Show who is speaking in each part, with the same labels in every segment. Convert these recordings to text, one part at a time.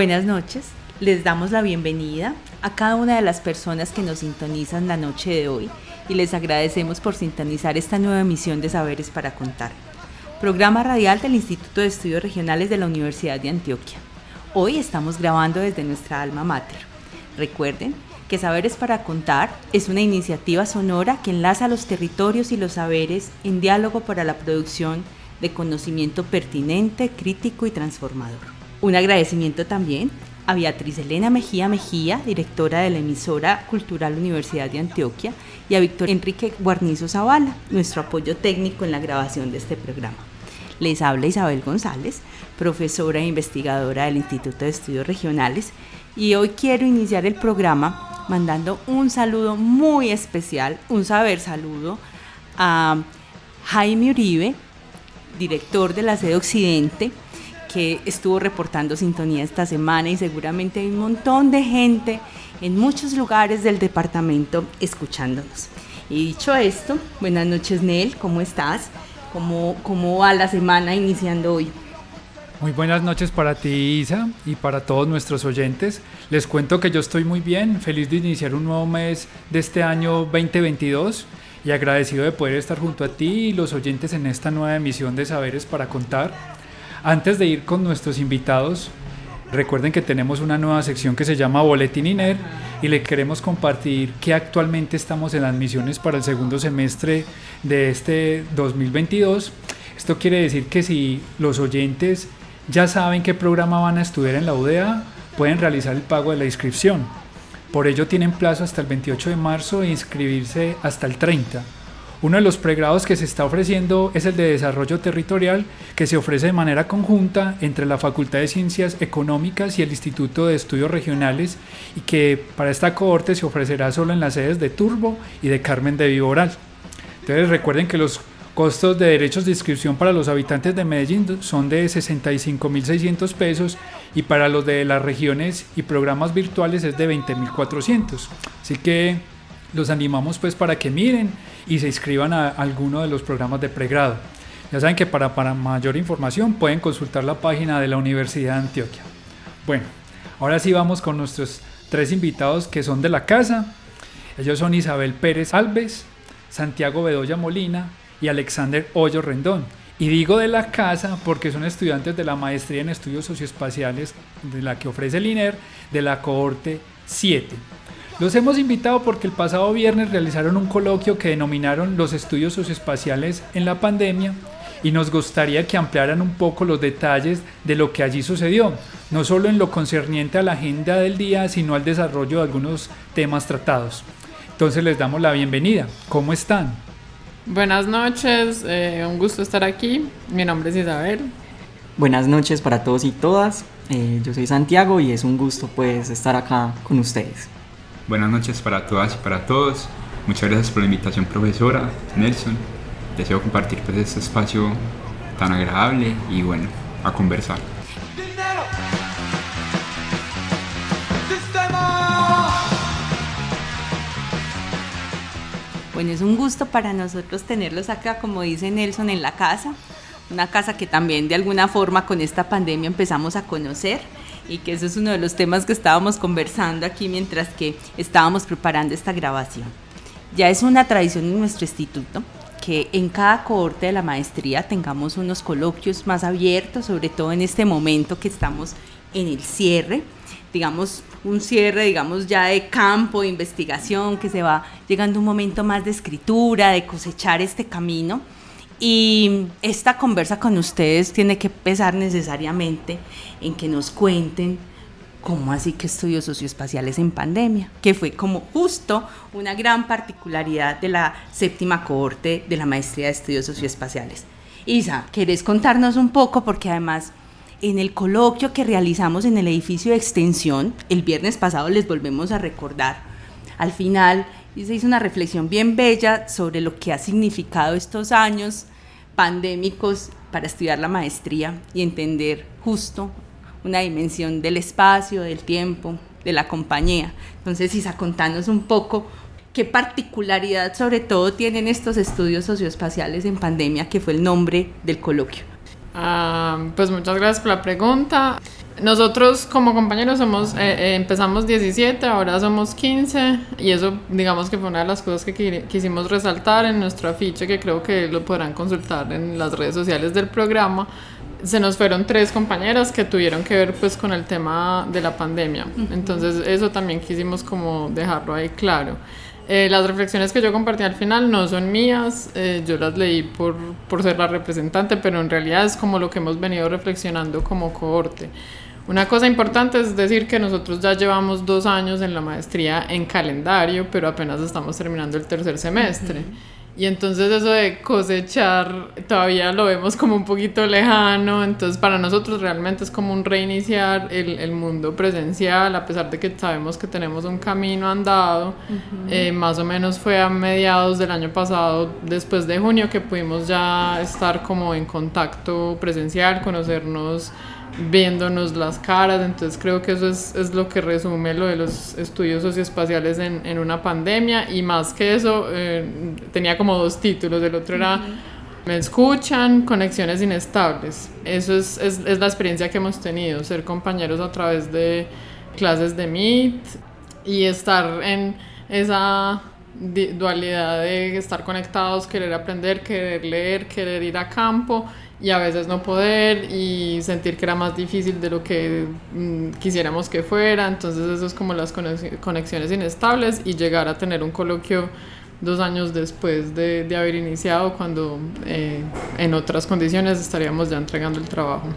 Speaker 1: Buenas noches, les damos la bienvenida a cada una de las personas que nos sintonizan la noche de hoy y les agradecemos por sintonizar esta nueva emisión de Saberes para Contar, programa radial del Instituto de Estudios Regionales de la Universidad de Antioquia. Hoy estamos grabando desde nuestra alma mater. Recuerden que Saberes para Contar es una iniciativa sonora que enlaza los territorios y los saberes en diálogo para la producción de conocimiento pertinente, crítico y transformador. Un agradecimiento también a Beatriz Elena Mejía Mejía, directora de la emisora Cultural Universidad de Antioquia, y a Víctor Enrique Guarnizo Zavala, nuestro apoyo técnico en la grabación de este programa. Les habla Isabel González, profesora e investigadora del Instituto de Estudios Regionales, y hoy quiero iniciar el programa mandando un saludo muy especial, un saber saludo a Jaime Uribe, director de la sede Occidente, que estuvo reportando sintonía esta semana y seguramente hay un montón de gente en muchos lugares del departamento escuchándonos. Y dicho esto, buenas noches Nel, ¿cómo estás? ¿Cómo, ¿Cómo va la semana iniciando hoy?
Speaker 2: Muy buenas noches para ti Isa y para todos nuestros oyentes. Les cuento que yo estoy muy bien, feliz de iniciar un nuevo mes de este año 2022 y agradecido de poder estar junto a ti y los oyentes en esta nueva emisión de Saberes para Contar. Antes de ir con nuestros invitados, recuerden que tenemos una nueva sección que se llama Boletín INER y le queremos compartir que actualmente estamos en las misiones para el segundo semestre de este 2022. Esto quiere decir que si los oyentes ya saben qué programa van a estudiar en la UDA, pueden realizar el pago de la inscripción. Por ello tienen plazo hasta el 28 de marzo e inscribirse hasta el 30. Uno de los pregrados que se está ofreciendo es el de desarrollo territorial, que se ofrece de manera conjunta entre la Facultad de Ciencias Económicas y el Instituto de Estudios Regionales y que para esta cohorte se ofrecerá solo en las sedes de Turbo y de Carmen de Viboral. Entonces recuerden que los costos de derechos de inscripción para los habitantes de Medellín son de 65.600 pesos y para los de las regiones y programas virtuales es de 20.400. Así que los animamos pues para que miren y se inscriban a alguno de los programas de pregrado. Ya saben que para, mayor información pueden consultar la página de la Universidad de Antioquia. Bueno, ahora sí vamos con nuestros tres invitados que son de la casa. Ellos son Isabel Pérez Alves, Santiago Bedoya Molina y Alexander Hoyo Rendón. Y digo de la casa porque son estudiantes de la maestría en estudios socioespaciales de la que ofrece el INER de la cohorte 7. Los hemos invitado porque el pasado viernes realizaron un coloquio que denominaron los estudios socioespaciales en la pandemia y nos gustaría que ampliaran un poco los detalles de lo que allí sucedió, no solo en lo concerniente a la agenda del día, sino al desarrollo de algunos temas tratados. Entonces les damos la bienvenida. ¿Cómo están?
Speaker 3: Buenas noches, eh, un gusto estar aquí. Mi nombre es Isabel.
Speaker 4: Buenas noches para todos y todas. Eh, yo soy Santiago y es un gusto pues estar acá con ustedes.
Speaker 5: Buenas noches para todas y para todos. Muchas gracias por la invitación, profesora Nelson. Deseo compartir pues, este espacio tan agradable y bueno, a conversar.
Speaker 1: Bueno, es un gusto para nosotros tenerlos acá, como dice Nelson, en la casa. Una casa que también de alguna forma con esta pandemia empezamos a conocer y que eso es uno de los temas que estábamos conversando aquí mientras que estábamos preparando esta grabación. Ya es una tradición en nuestro instituto que en cada cohorte de la maestría tengamos unos coloquios más abiertos, sobre todo en este momento que estamos en el cierre, digamos un cierre, digamos ya de campo, de investigación, que se va llegando un momento más de escritura, de cosechar este camino. Y esta conversa con ustedes tiene que pesar necesariamente en que nos cuenten ¿cómo así que estudios socioespaciales en pandemia? Que fue como justo una gran particularidad de la séptima cohorte de la maestría de estudios socioespaciales. Isa, ¿querés contarnos un poco? Porque además en el coloquio que realizamos en el edificio de extensión, el viernes pasado les volvemos a recordar, al final se hizo una reflexión bien bella sobre lo que ha significado estos años pandémicos para estudiar la maestría y entender justo una dimensión del espacio, del tiempo, de la compañía. Entonces, Isa, contanos un poco qué particularidad sobre todo tienen estos estudios socioespaciales en pandemia, que fue el nombre del coloquio.
Speaker 3: Ah, pues muchas gracias por la pregunta. Nosotros como compañeros somos, eh, eh, empezamos 17, ahora somos 15 y eso digamos que fue una de las cosas que quisimos resaltar en nuestro afiche que creo que lo podrán consultar en las redes sociales del programa. Se nos fueron tres compañeras que tuvieron que ver pues con el tema de la pandemia. Entonces eso también quisimos como dejarlo ahí claro. Eh, las reflexiones que yo compartí al final no son mías, eh, yo las leí por, por ser la representante, pero en realidad es como lo que hemos venido reflexionando como cohorte. Una cosa importante es decir que nosotros ya llevamos dos años en la maestría en calendario, pero apenas estamos terminando el tercer semestre. Y entonces eso de cosechar todavía lo vemos como un poquito lejano, entonces para nosotros realmente es como un reiniciar el, el mundo presencial, a pesar de que sabemos que tenemos un camino andado, eh, más o menos fue a mediados del año pasado, después de junio, que pudimos ya estar como en contacto presencial, conocernos viéndonos las caras, entonces creo que eso es, es, lo que resume lo de los estudios socioespaciales en, en una pandemia y más que eso eh, tenía como dos títulos, el otro era Me escuchan, conexiones inestables, eso es, es, es, la experiencia que hemos tenido, ser compañeros a través de clases de Meet y estar en esa dualidad de estar conectados, querer aprender, querer leer, querer ir a campo y a veces no poder y sentir que era más difícil de lo que mm, quisiéramos que fuera. Entonces eso es como las conexiones inestables y llegar a tener un coloquio dos años después de, de haber iniciado cuando eh, en otras condiciones estaríamos ya entregando el trabajo.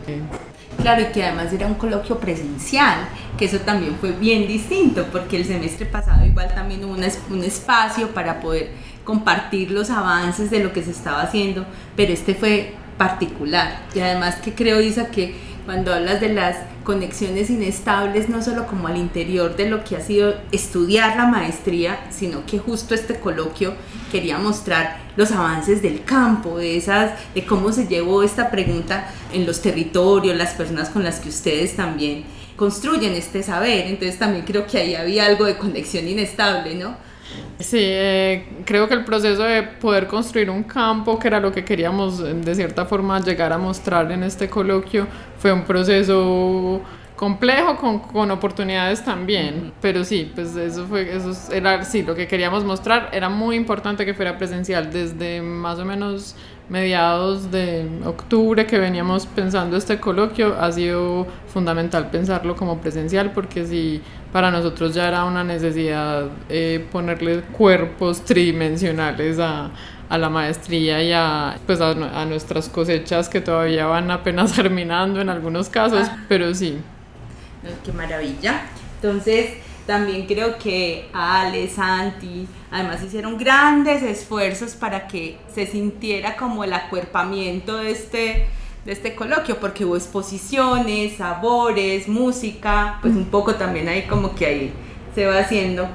Speaker 1: Claro, y que además era un coloquio presencial, que eso también fue bien distinto, porque el semestre pasado igual también hubo un, un espacio para poder compartir los avances de lo que se estaba haciendo, pero este fue particular. Y además que creo, Isa, que cuando hablas de las conexiones inestables, no solo como al interior de lo que ha sido estudiar la maestría, sino que justo este coloquio quería mostrar los avances del campo, de, esas, de cómo se llevó esta pregunta en los territorios, las personas con las que ustedes también construyen este saber. Entonces también creo que ahí había algo de conexión inestable, ¿no?
Speaker 3: Sí, eh, creo que el proceso de poder construir un campo, que era lo que queríamos de cierta forma llegar a mostrar en este coloquio, fue un proceso complejo con, con oportunidades también, pero sí, pues eso fue, eso era, sí, lo que queríamos mostrar era muy importante que fuera presencial desde más o menos mediados de octubre que veníamos pensando este coloquio, ha sido fundamental pensarlo como presencial porque si para nosotros ya era una necesidad eh, ponerle cuerpos tridimensionales a, a la maestría y a, pues a, a, nuestras cosechas que todavía van apenas terminando en algunos casos, ah. pero sí.
Speaker 1: Qué maravilla. Entonces, también creo que Ale, Santi, además hicieron grandes esfuerzos para que se sintiera como el acuerpamiento de este, de este coloquio, porque hubo exposiciones, sabores, música, pues un poco también ahí como que ahí se va haciendo.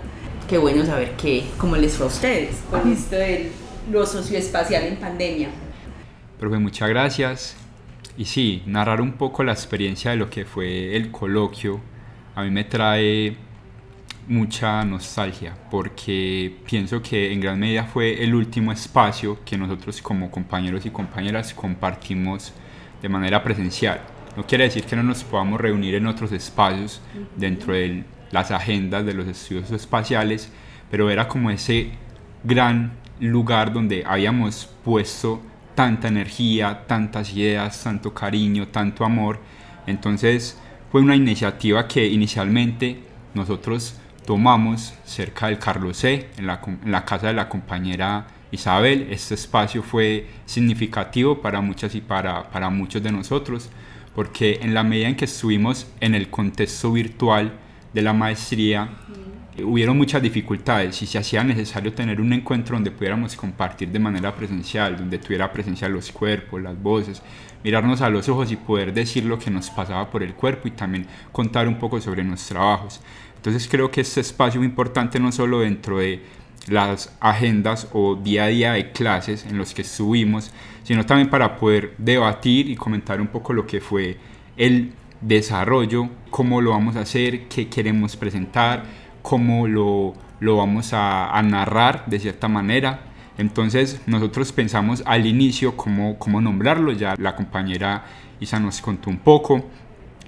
Speaker 1: Qué bueno saber que, cómo les fue a ustedes con esto de lo socioespacial en pandemia.
Speaker 5: Profe, muchas gracias. Y sí, narrar un poco la experiencia de lo que fue el coloquio, a mí me trae mucha nostalgia porque pienso que en gran medida fue el último espacio que nosotros como compañeros y compañeras compartimos de manera presencial. No quiere decir que no nos podamos reunir en otros espacios dentro de las agendas de los estudios espaciales, pero era como ese gran lugar donde habíamos puesto tanta energía, tantas ideas, tanto cariño, tanto amor. Entonces fue una iniciativa que inicialmente nosotros tomamos cerca del Carlos C, en la, casa de la compañera Isabel. Este espacio fue significativo para muchas y para, para muchos de nosotros porque en la medida en que estuvimos en el contexto virtual de la maestría, hubieron muchas dificultades y se hacía necesario tener un encuentro donde pudiéramos compartir de manera presencial, donde tuviera presencia los cuerpos, las voces, mirarnos a los ojos y poder decir lo que nos pasaba por el cuerpo y también contar un poco sobre nuestros trabajos. Entonces creo que este espacio es importante no solo dentro de las agendas o día a día de clases en los que estuvimos, sino también para poder debatir y comentar un poco lo que fue el desarrollo, cómo lo vamos a hacer, qué queremos presentar, cómo lo, lo vamos a, narrar de cierta manera. Entonces nosotros pensamos al inicio cómo, cómo nombrarlo, ya la compañera Isa nos contó un poco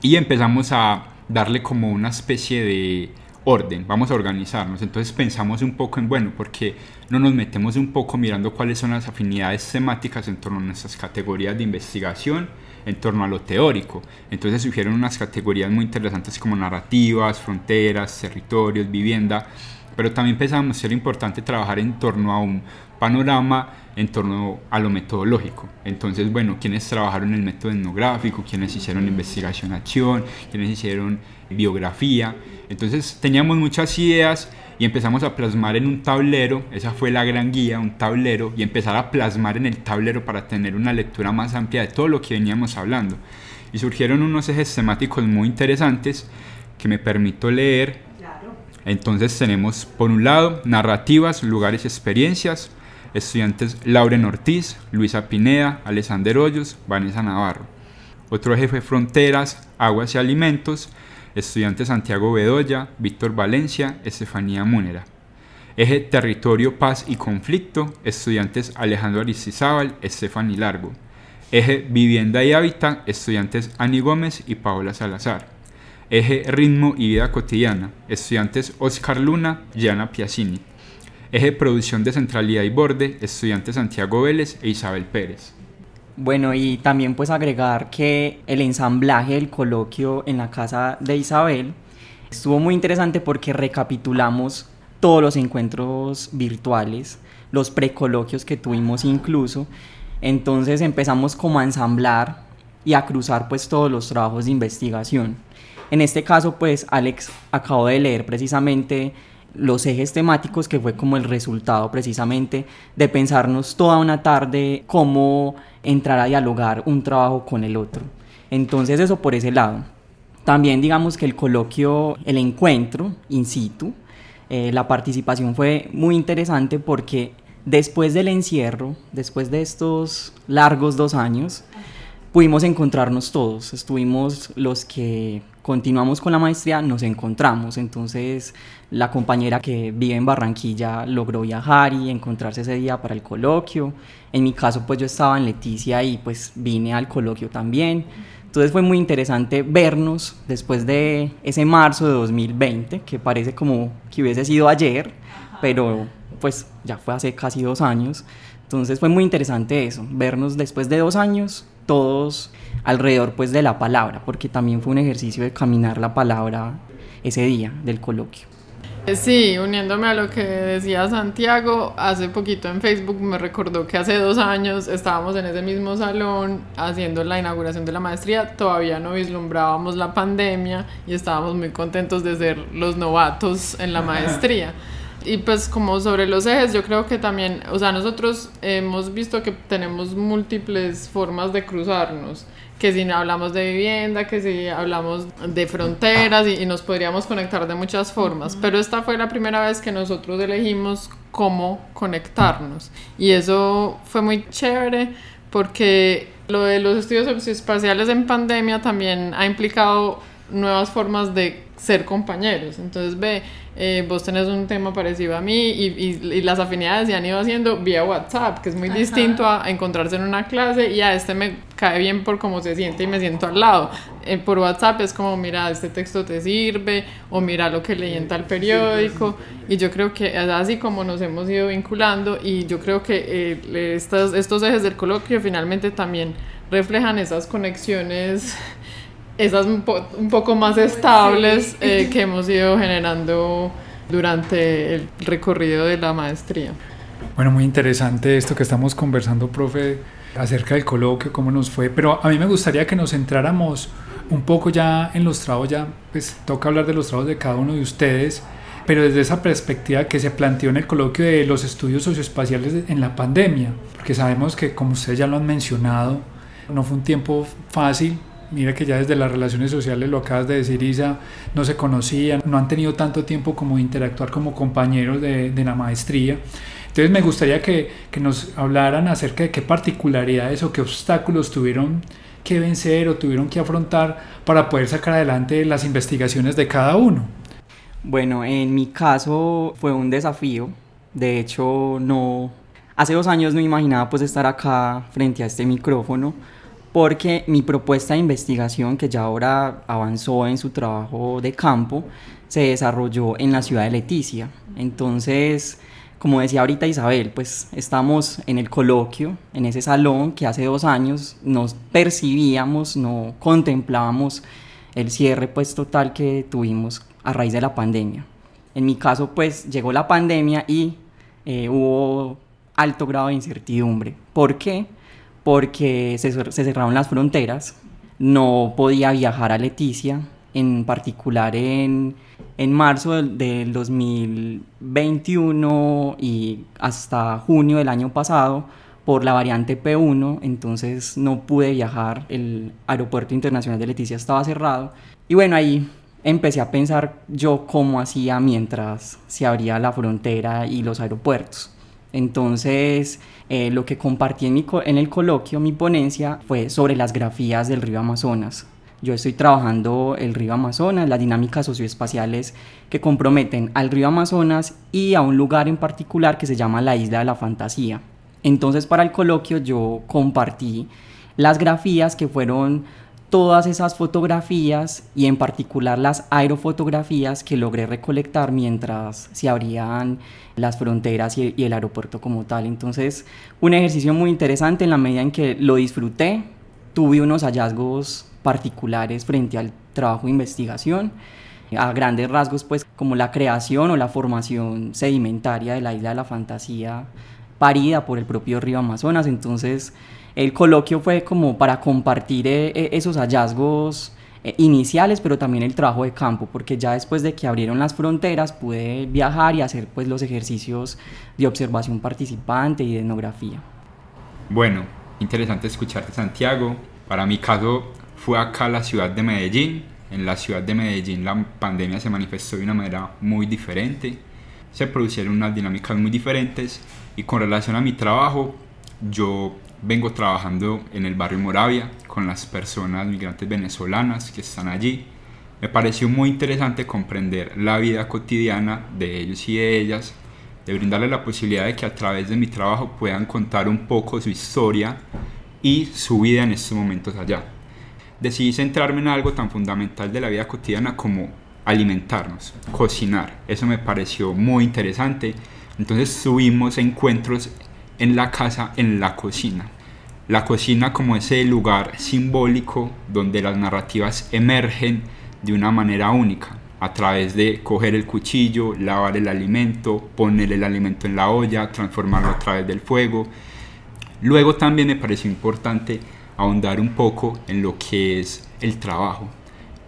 Speaker 5: y empezamos a darle como una especie de orden, vamos a organizarnos. Entonces pensamos un poco en, bueno, porque no nos metemos un poco mirando cuáles son las afinidades temáticas en torno a nuestras categorías de investigación, en torno a lo teórico. Entonces surgieron unas categorías muy interesantes como narrativas, fronteras, territorios, vivienda, pero también pensamos ser importante trabajar en torno a un panorama en torno a lo metodológico. Entonces, bueno, quienes trabajaron el método etnográfico, quienes hicieron investigación-acción, quienes hicieron biografía. Entonces, teníamos muchas ideas y empezamos a plasmar en un tablero, esa fue la gran guía, un tablero, y empezar a plasmar en el tablero para tener una lectura más amplia de todo lo que veníamos hablando. Y surgieron unos ejes temáticos muy interesantes que me permito leer. Entonces tenemos por un lado narrativas, lugares y experiencias, estudiantes Lauren Ortiz, Luisa Pineda, Alexander Hoyos, Vanessa Navarro. Otro eje fue fronteras, aguas y alimentos, estudiantes Santiago Bedoya, Víctor Valencia, Estefanía Múnera. Eje territorio, paz y conflicto, estudiantes Alejandro Aristizábal, Estefany Largo. Eje vivienda y hábitat, estudiantes Ani Gómez y Paola Salazar. Eje ritmo y vida cotidiana, estudiantes Oscar Luna, Gianna Piacini. Eje Producción de Centralidad y Borde, estudiantes Santiago Vélez e Isabel Pérez.
Speaker 4: Bueno, y también pues agregar que el ensamblaje del coloquio en la casa de Isabel estuvo muy interesante porque recapitulamos todos los encuentros virtuales, los precoloquios que tuvimos incluso. Entonces empezamos como a ensamblar y a cruzar pues todos los trabajos de investigación. En este caso pues Alex acabó de leer precisamente los ejes temáticos que fue como el resultado precisamente de pensarnos toda una tarde cómo entrar a dialogar un trabajo con el otro. Entonces eso por ese lado. También digamos que el coloquio, el encuentro in situ, eh, la participación fue muy interesante porque después del encierro, después de estos largos dos años, pudimos encontrarnos todos. Estuvimos los que continuamos con la maestría, nos encontramos. Entonces la compañera que vive en Barranquilla logró viajar y encontrarse ese día para el coloquio. En mi caso, pues yo estaba en Leticia y pues vine al coloquio también. Entonces fue muy interesante vernos después de ese marzo de 2020, que parece como que hubiese sido ayer, pero pues ya fue hace casi dos años. Entonces fue muy interesante eso, vernos después de dos años, todos alrededor pues de la palabra, porque también fue un ejercicio de caminar la palabra ese día del coloquio.
Speaker 3: Sí, uniéndome a lo que decía Santiago, hace poquito en Facebook me recordó que hace dos años estábamos en ese mismo salón haciendo la inauguración de la maestría, todavía no vislumbrábamos la pandemia y estábamos muy contentos de ser los novatos en la maestría. Y pues como sobre los ejes, yo creo que también, o sea, nosotros hemos visto que tenemos múltiples formas de cruzarnos que si hablamos de vivienda, que si hablamos de fronteras y, nos podríamos conectar de muchas formas, pero esta fue la primera vez que nosotros elegimos cómo conectarnos y eso fue muy chévere porque lo de los estudios espaciales en pandemia también ha implicado nuevas formas de ser compañeros. Entonces, ve, eh, vos tenés un tema parecido a mí y, y, las afinidades se han ido haciendo vía WhatsApp, que es muy distinto a, encontrarse en una clase y a este me cae bien por cómo se siente y me siento al lado. Eh, por WhatsApp es como, mira, este texto te sirve o mira lo que leí en tal periódico y yo creo que es así como nos hemos ido vinculando y yo creo que eh, estos, estos ejes del coloquio finalmente también reflejan esas conexiones esas un, poco más estables eh, que hemos ido generando durante el recorrido de la maestría.
Speaker 2: Bueno, muy interesante esto que estamos conversando, profe, acerca del coloquio, cómo nos fue, pero a mí me gustaría que nos centráramos un poco ya en los trabajos, ya pues toca hablar de los trabajos de cada uno de ustedes, pero desde esa perspectiva que se planteó en el coloquio de los estudios socioespaciales en la pandemia, porque sabemos que como ustedes ya lo han mencionado, no fue un tiempo fácil, Mira que ya desde las relaciones sociales, lo acabas de decir Isa, no se conocían, no han tenido tanto tiempo como interactuar como compañeros de, de la maestría. Entonces me gustaría que, que, nos hablaran acerca de qué particularidades o qué obstáculos tuvieron que vencer o tuvieron que afrontar para poder sacar adelante las investigaciones de cada uno.
Speaker 4: Bueno, en mi caso fue un desafío. De hecho, no... Hace dos años no imaginaba pues estar acá frente a este micrófono porque mi propuesta de investigación, que ya ahora avanzó en su trabajo de campo, se desarrolló en la ciudad de Leticia. Entonces, como decía ahorita Isabel, pues estamos en el coloquio, en ese salón que hace dos años nos percibíamos, no contemplábamos el cierre pues total que tuvimos a raíz de la pandemia. En mi caso pues llegó la pandemia y eh, hubo alto grado de incertidumbre. ¿Por qué? Porque se, cerraron las fronteras, no podía viajar a Leticia, en particular en, marzo del, del, 2021 y hasta junio del año pasado por la variante P1, entonces no pude viajar, el aeropuerto internacional de Leticia estaba cerrado y bueno, ahí empecé a pensar yo cómo hacía mientras se abría la frontera y los aeropuertos. Entonces, eh, lo que compartí en, en el coloquio, mi ponencia, fue sobre las grafías del río Amazonas. Yo estoy trabajando el río Amazonas, las dinámicas socioespaciales que comprometen al río Amazonas y a un lugar en particular que se llama la Isla de la Fantasía. Entonces, para el coloquio yo compartí las grafías que fueron todas esas fotografías y en particular las aerofotografías que logré recolectar mientras se abrían las fronteras y, el aeropuerto como tal. Entonces, un ejercicio muy interesante en la medida en que lo disfruté, tuve unos hallazgos particulares frente al trabajo de investigación. A grandes rasgos, pues como la creación o la formación sedimentaria de la isla de la fantasía parida por el propio río Amazonas. Entonces, el coloquio fue como para compartir eh, eh, esos hallazgos eh, iniciales, pero también el trabajo de campo, porque ya después de que abrieron las fronteras pude viajar y hacer pues los ejercicios de observación participante y de etnografía.
Speaker 5: Bueno, interesante escucharte Santiago. Para mi caso fue acá la ciudad de Medellín. En la ciudad de Medellín la pandemia se manifestó de una manera muy diferente. Se producieron unas dinámicas muy diferentes y con relación a mi trabajo, yo vengo trabajando en el barrio Moravia con las personas migrantes venezolanas que están allí. Me pareció muy interesante comprender la vida cotidiana de ellos y de ellas, de brindarles la posibilidad de que a través de mi trabajo puedan contar un poco su historia y su vida en estos momentos allá. Decidí centrarme en algo tan fundamental de la vida cotidiana como alimentarnos, cocinar. Eso me pareció muy interesante. Entonces tuvimos encuentros en la casa, en la cocina. La cocina como ese lugar simbólico donde las narrativas emergen de una manera única, a través de coger el cuchillo, lavar el alimento, poner el alimento en la olla, transformarlo a través del fuego. Luego también me pareció importante ahondar un poco en lo que es el trabajo.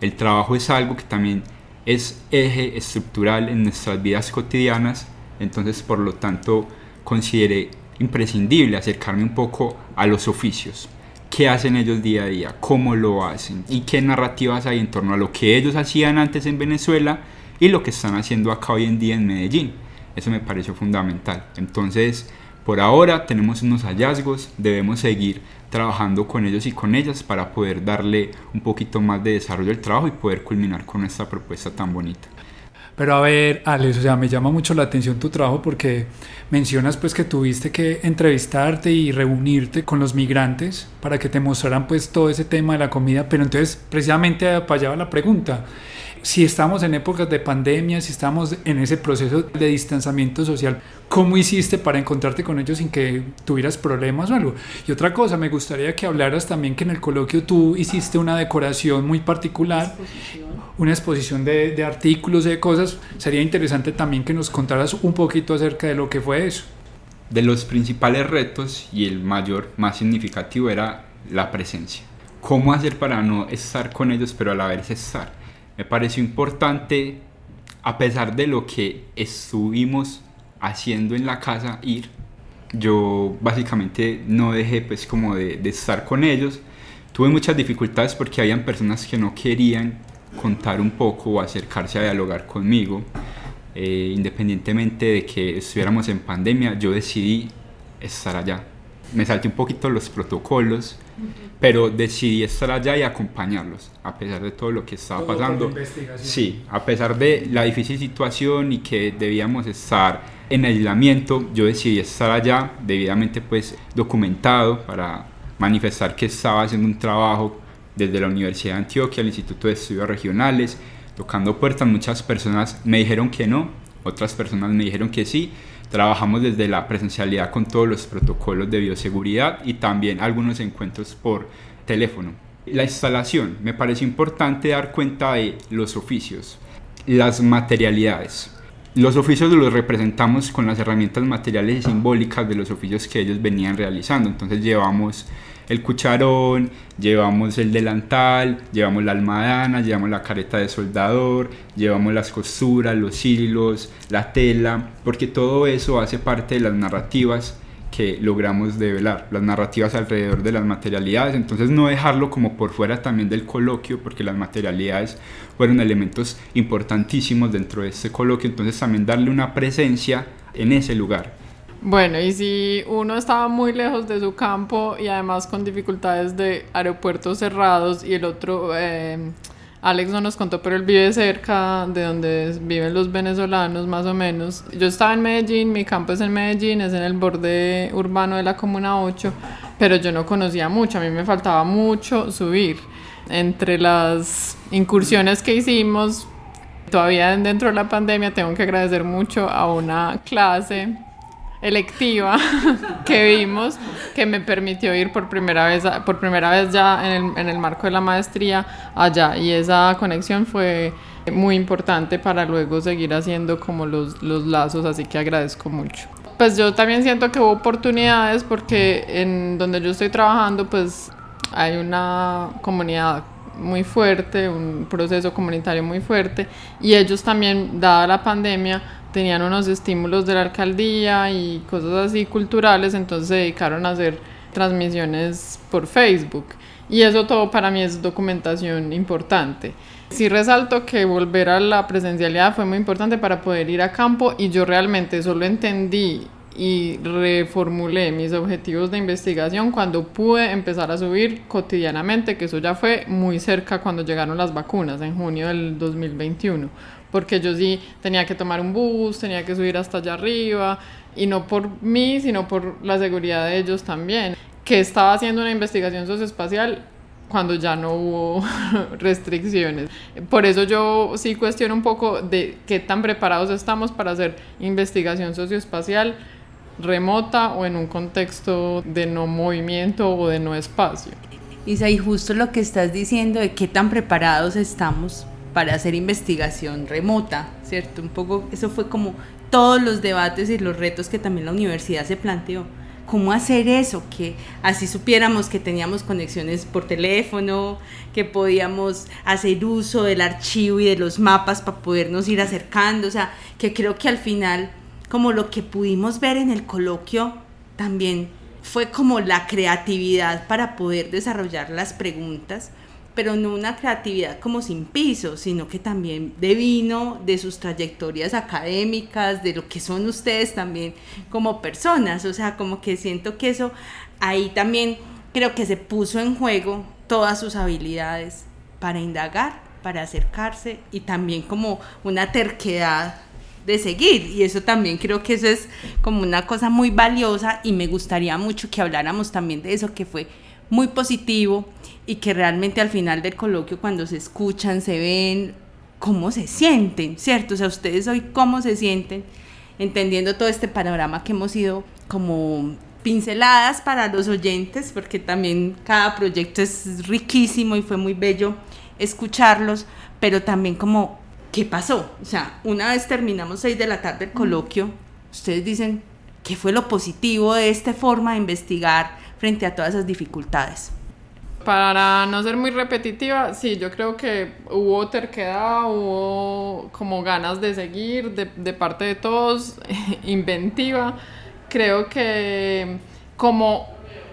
Speaker 5: El trabajo es algo que también es eje estructural en nuestras vidas cotidianas, entonces por lo tanto consideré imprescindible acercarme un poco a los oficios. ¿Qué hacen ellos día a día? ¿Cómo lo hacen? ¿Y qué narrativas hay en torno a lo que ellos hacían antes en Venezuela y lo que están haciendo acá hoy en día en Medellín? Eso me pareció fundamental. Entonces, por ahora tenemos unos hallazgos, debemos seguir trabajando con ellos y con ellas para poder darle un poquito más de desarrollo al trabajo y poder culminar con esta propuesta tan bonita.
Speaker 2: Pero a ver, Alex, o sea, me llama mucho la atención tu trabajo porque mencionas pues que tuviste que entrevistarte y reunirte con los migrantes para que te mostraran pues todo ese tema de la comida, pero entonces precisamente para allá va la pregunta. Si estamos en épocas de pandemia, si estamos en ese proceso de distanciamiento social, ¿cómo hiciste para encontrarte con ellos sin que tuvieras problemas o algo? Y otra cosa, me gustaría que hablaras también que en el coloquio tú hiciste una decoración muy particular una exposición de, de artículos, de cosas, sería interesante también que nos contaras un poquito acerca de lo que fue eso.
Speaker 5: de los principales retos y el mayor, más significativo era la presencia. ¿Cómo hacer para no estar con ellos pero a la vez estar? Me pareció importante, a pesar de lo que estuvimos haciendo en la casa, ir. Yo básicamente no dejé pues como de, estar con ellos. Tuve muchas dificultades porque habían personas que no querían contar un poco o acercarse a dialogar conmigo. Eh, independientemente de que estuviéramos en pandemia, yo decidí estar allá. Me salté un poquito los protocolos, pero decidí estar allá y acompañarlos, a pesar de todo lo que estaba pasando. Sí, a pesar de la difícil situación y que debíamos estar en aislamiento, yo decidí estar allá, debidamente pues documentado para manifestar que estaba haciendo un trabajo desde la Universidad de Antioquia, el Instituto de Estudios Regionales, tocando puertas. Muchas personas me dijeron que no, otras personas me dijeron que sí. Trabajamos desde la presencialidad con todos los protocolos de bioseguridad y también algunos encuentros por teléfono. La instalación, me parece importante dar cuenta de los oficios, las materialidades. Los oficios los representamos con las herramientas materiales y simbólicas de los oficios que ellos venían realizando. Entonces llevamos el cucharón, llevamos el delantal, llevamos la almadana, llevamos la careta de soldador, llevamos las costuras, los hilos, la tela, porque todo eso hace parte de las narrativas que logramos develar, las narrativas alrededor de las materialidades, entonces no dejarlo como por fuera también del coloquio, porque las materialidades fueron elementos importantísimos dentro de este coloquio, entonces también darle una presencia en ese lugar.
Speaker 3: Bueno, y si uno estaba muy lejos de su campo y además con dificultades de aeropuertos cerrados y el otro, eh, Alex no nos contó, pero él vive cerca de donde viven los venezolanos más o menos. Yo estaba en Medellín, mi campo es en Medellín, es en el borde urbano de la Comuna 8, pero yo no conocía mucho, a mí me faltaba mucho subir. Entre las incursiones que hicimos, todavía dentro de la pandemia, tengo que agradecer mucho a una clase electiva que vimos que me permitió ir por primera vez, por primera vez ya en el, en el marco de la maestría allá y esa conexión fue muy importante para luego seguir haciendo como los, los lazos, así que agradezco mucho. Pues yo también siento que hubo oportunidades porque en donde yo estoy trabajando pues hay una comunidad muy fuerte, un proceso comunitario muy fuerte y ellos también, dada la pandemia, tenían unos estímulos de la alcaldía y cosas así culturales, entonces se dedicaron a hacer transmisiones por Facebook. Y eso todo para mí es documentación importante. Sí resalto que volver a la presencialidad fue muy importante para poder ir a campo y yo realmente solo entendí y reformulé mis objetivos de investigación cuando pude empezar a subir cotidianamente, que eso ya fue muy cerca cuando llegaron las vacunas en junio del 2021 porque yo sí tenía que tomar un bus, tenía que subir hasta allá arriba, y no por mí, sino por la seguridad de ellos también, que estaba haciendo una investigación socioespacial cuando ya no hubo restricciones. Por eso yo sí cuestiono un poco de qué tan preparados estamos para hacer investigación socioespacial remota o en un contexto de no movimiento o de no espacio.
Speaker 1: Isa, y justo lo que estás diciendo de qué tan preparados estamos para hacer investigación remota, ¿cierto? Un poco, eso fue como todos los debates y los retos que también la universidad se planteó. ¿Cómo hacer eso? Que así supiéramos que teníamos conexiones por teléfono, que podíamos hacer uso del archivo y de los mapas para podernos ir acercando. O sea, que creo que al final, como lo que pudimos ver en el coloquio, también fue como la creatividad para poder desarrollar las preguntas pero no una creatividad como sin piso, sino que también devino de sus trayectorias académicas, de lo que son ustedes también como personas, o sea, como que siento que eso ahí también creo que se puso en juego todas sus habilidades para indagar, para acercarse y también como una terquedad de seguir. Y eso también creo que eso es como una cosa muy valiosa y me gustaría mucho que habláramos también de eso que fue muy positivo y que realmente al final del coloquio cuando se escuchan, se ven, cómo se sienten, ¿cierto? O sea, ustedes hoy cómo se sienten entendiendo todo este panorama que hemos ido como pinceladas para los oyentes, porque también cada proyecto es riquísimo y fue muy bello escucharlos, pero también como, ¿qué pasó? O sea, una vez terminamos seis de la tarde el coloquio, ustedes dicen, ¿Qué fue lo positivo de esta forma de investigar frente a todas esas dificultades?
Speaker 3: Para no ser muy repetitiva, sí, yo creo que hubo terquedad, hubo como ganas de seguir de, de parte de todos, inventiva. Creo que como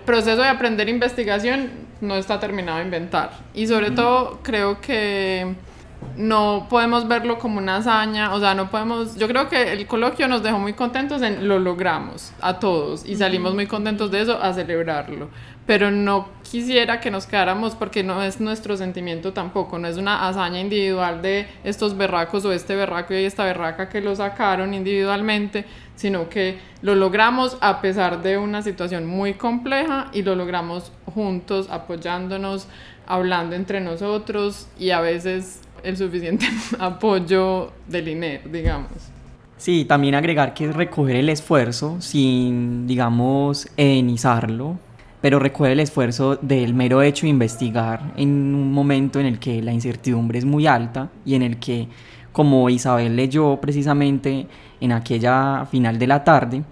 Speaker 3: proceso de aprender investigación no está terminado de inventar. Y sobre todo creo que no podemos verlo como una hazaña, o sea, no podemos, yo creo que el coloquio nos dejó muy contentos en lo logramos a todos y salimos muy contentos de eso a celebrarlo. Pero no quisiera que nos quedáramos porque no es nuestro sentimiento tampoco, no es una hazaña individual de estos berracos o este berraco y esta berraca que lo sacaron individualmente, sino que lo logramos a pesar de una situación muy compleja y lo logramos juntos, apoyándonos, hablando entre nosotros y a veces el suficiente apoyo del INER, digamos.
Speaker 4: Sí, también agregar que es recoger el esfuerzo sin, digamos, enizarlo, pero recuerda el esfuerzo del mero hecho de investigar en un momento en el que la incertidumbre es muy alta y en el que, como Isabel leyó precisamente en aquella final de la tarde,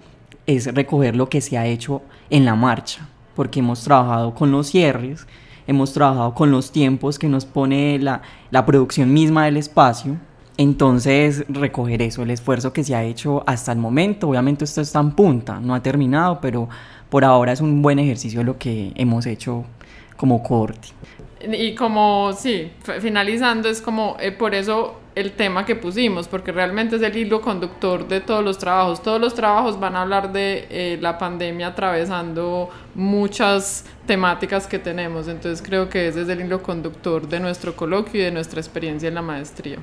Speaker 4: es recoger lo que se ha hecho en la marcha, porque hemos trabajado con los cierres, hemos trabajado con los tiempos que nos pone la, la producción misma del espacio, entonces, recoger eso, el esfuerzo que se ha hecho hasta el momento, obviamente esto está en punta, no ha terminado, pero por ahora es un buen ejercicio lo que hemos hecho como corte.
Speaker 3: Y como, sí, finalizando, es como eh, por eso el tema que pusimos, porque realmente es el hilo conductor de todos los trabajos. Todos los trabajos van a hablar de eh, la pandemia atravesando muchas temáticas que tenemos, entonces creo que ese es el hilo conductor de nuestro coloquio y de nuestra experiencia en la maestría.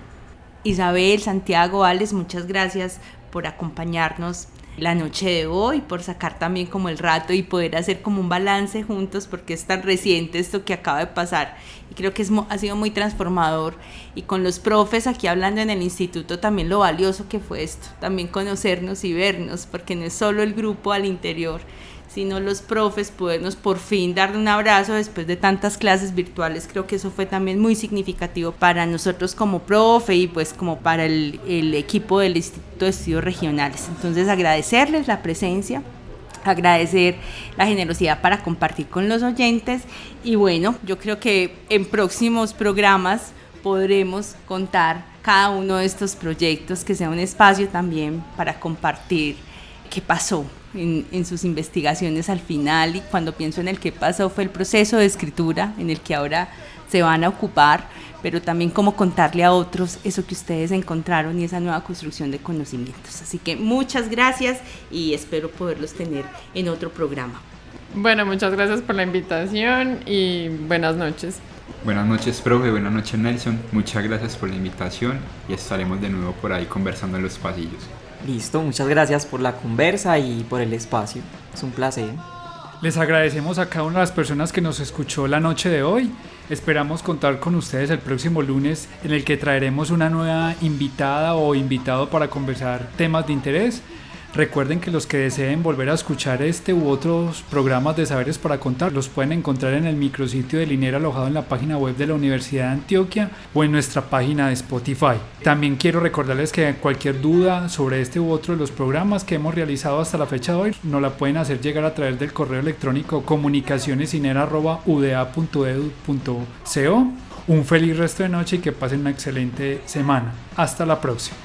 Speaker 1: Isabel, Santiago, Alex, muchas gracias por acompañarnos la noche de hoy, por sacar también como el rato y poder hacer como un balance juntos porque es tan reciente esto que acaba de pasar y creo que es, ha sido muy transformador. Y con los profes aquí hablando en el instituto también lo valioso que fue esto, también conocernos y vernos porque no es solo el grupo al interior, sino los profes, podernos por fin dar un abrazo después de tantas clases virtuales. Creo que eso fue también muy significativo para nosotros como profe y pues como para el, el equipo del Instituto de Estudios Regionales. Entonces agradecerles la presencia agradecer la generosidad para compartir con los oyentes y bueno, yo creo que en próximos programas podremos contar cada uno de estos proyectos, que sea un espacio también para compartir qué pasó, en, sus investigaciones al final y cuando pienso en el que pasó fue el proceso de escritura en el que ahora se van a ocupar, pero también cómo contarle a otros eso que ustedes encontraron y esa nueva construcción de conocimientos. Así que muchas gracias y espero poderlos tener en otro programa.
Speaker 3: Bueno, muchas gracias por la invitación y buenas noches.
Speaker 5: Buenas noches, profe. Buenas noches, Nelson. Muchas gracias por la invitación y estaremos de nuevo por ahí conversando en los pasillos.
Speaker 4: Listo, muchas gracias por la conversa y por el espacio. Es un placer.
Speaker 2: Les agradecemos a cada una de las personas que nos escuchó la noche de hoy. Esperamos contar con ustedes el próximo lunes en el que traeremos una nueva invitada o invitado para conversar temas de interés. Recuerden que los que deseen volver a escuchar este u otros programas de Saberes para Contar los pueden encontrar en el micrositio de Linera alojado en la página web de la Universidad de Antioquia o en nuestra página de Spotify. También quiero recordarles que cualquier duda sobre este u otro de los programas que hemos realizado hasta la fecha de hoy nos la pueden hacer llegar a través del correo electrónico comunicacionesinera.udea.edu.co. Un feliz resto de noche y que pasen una excelente semana. Hasta la próxima.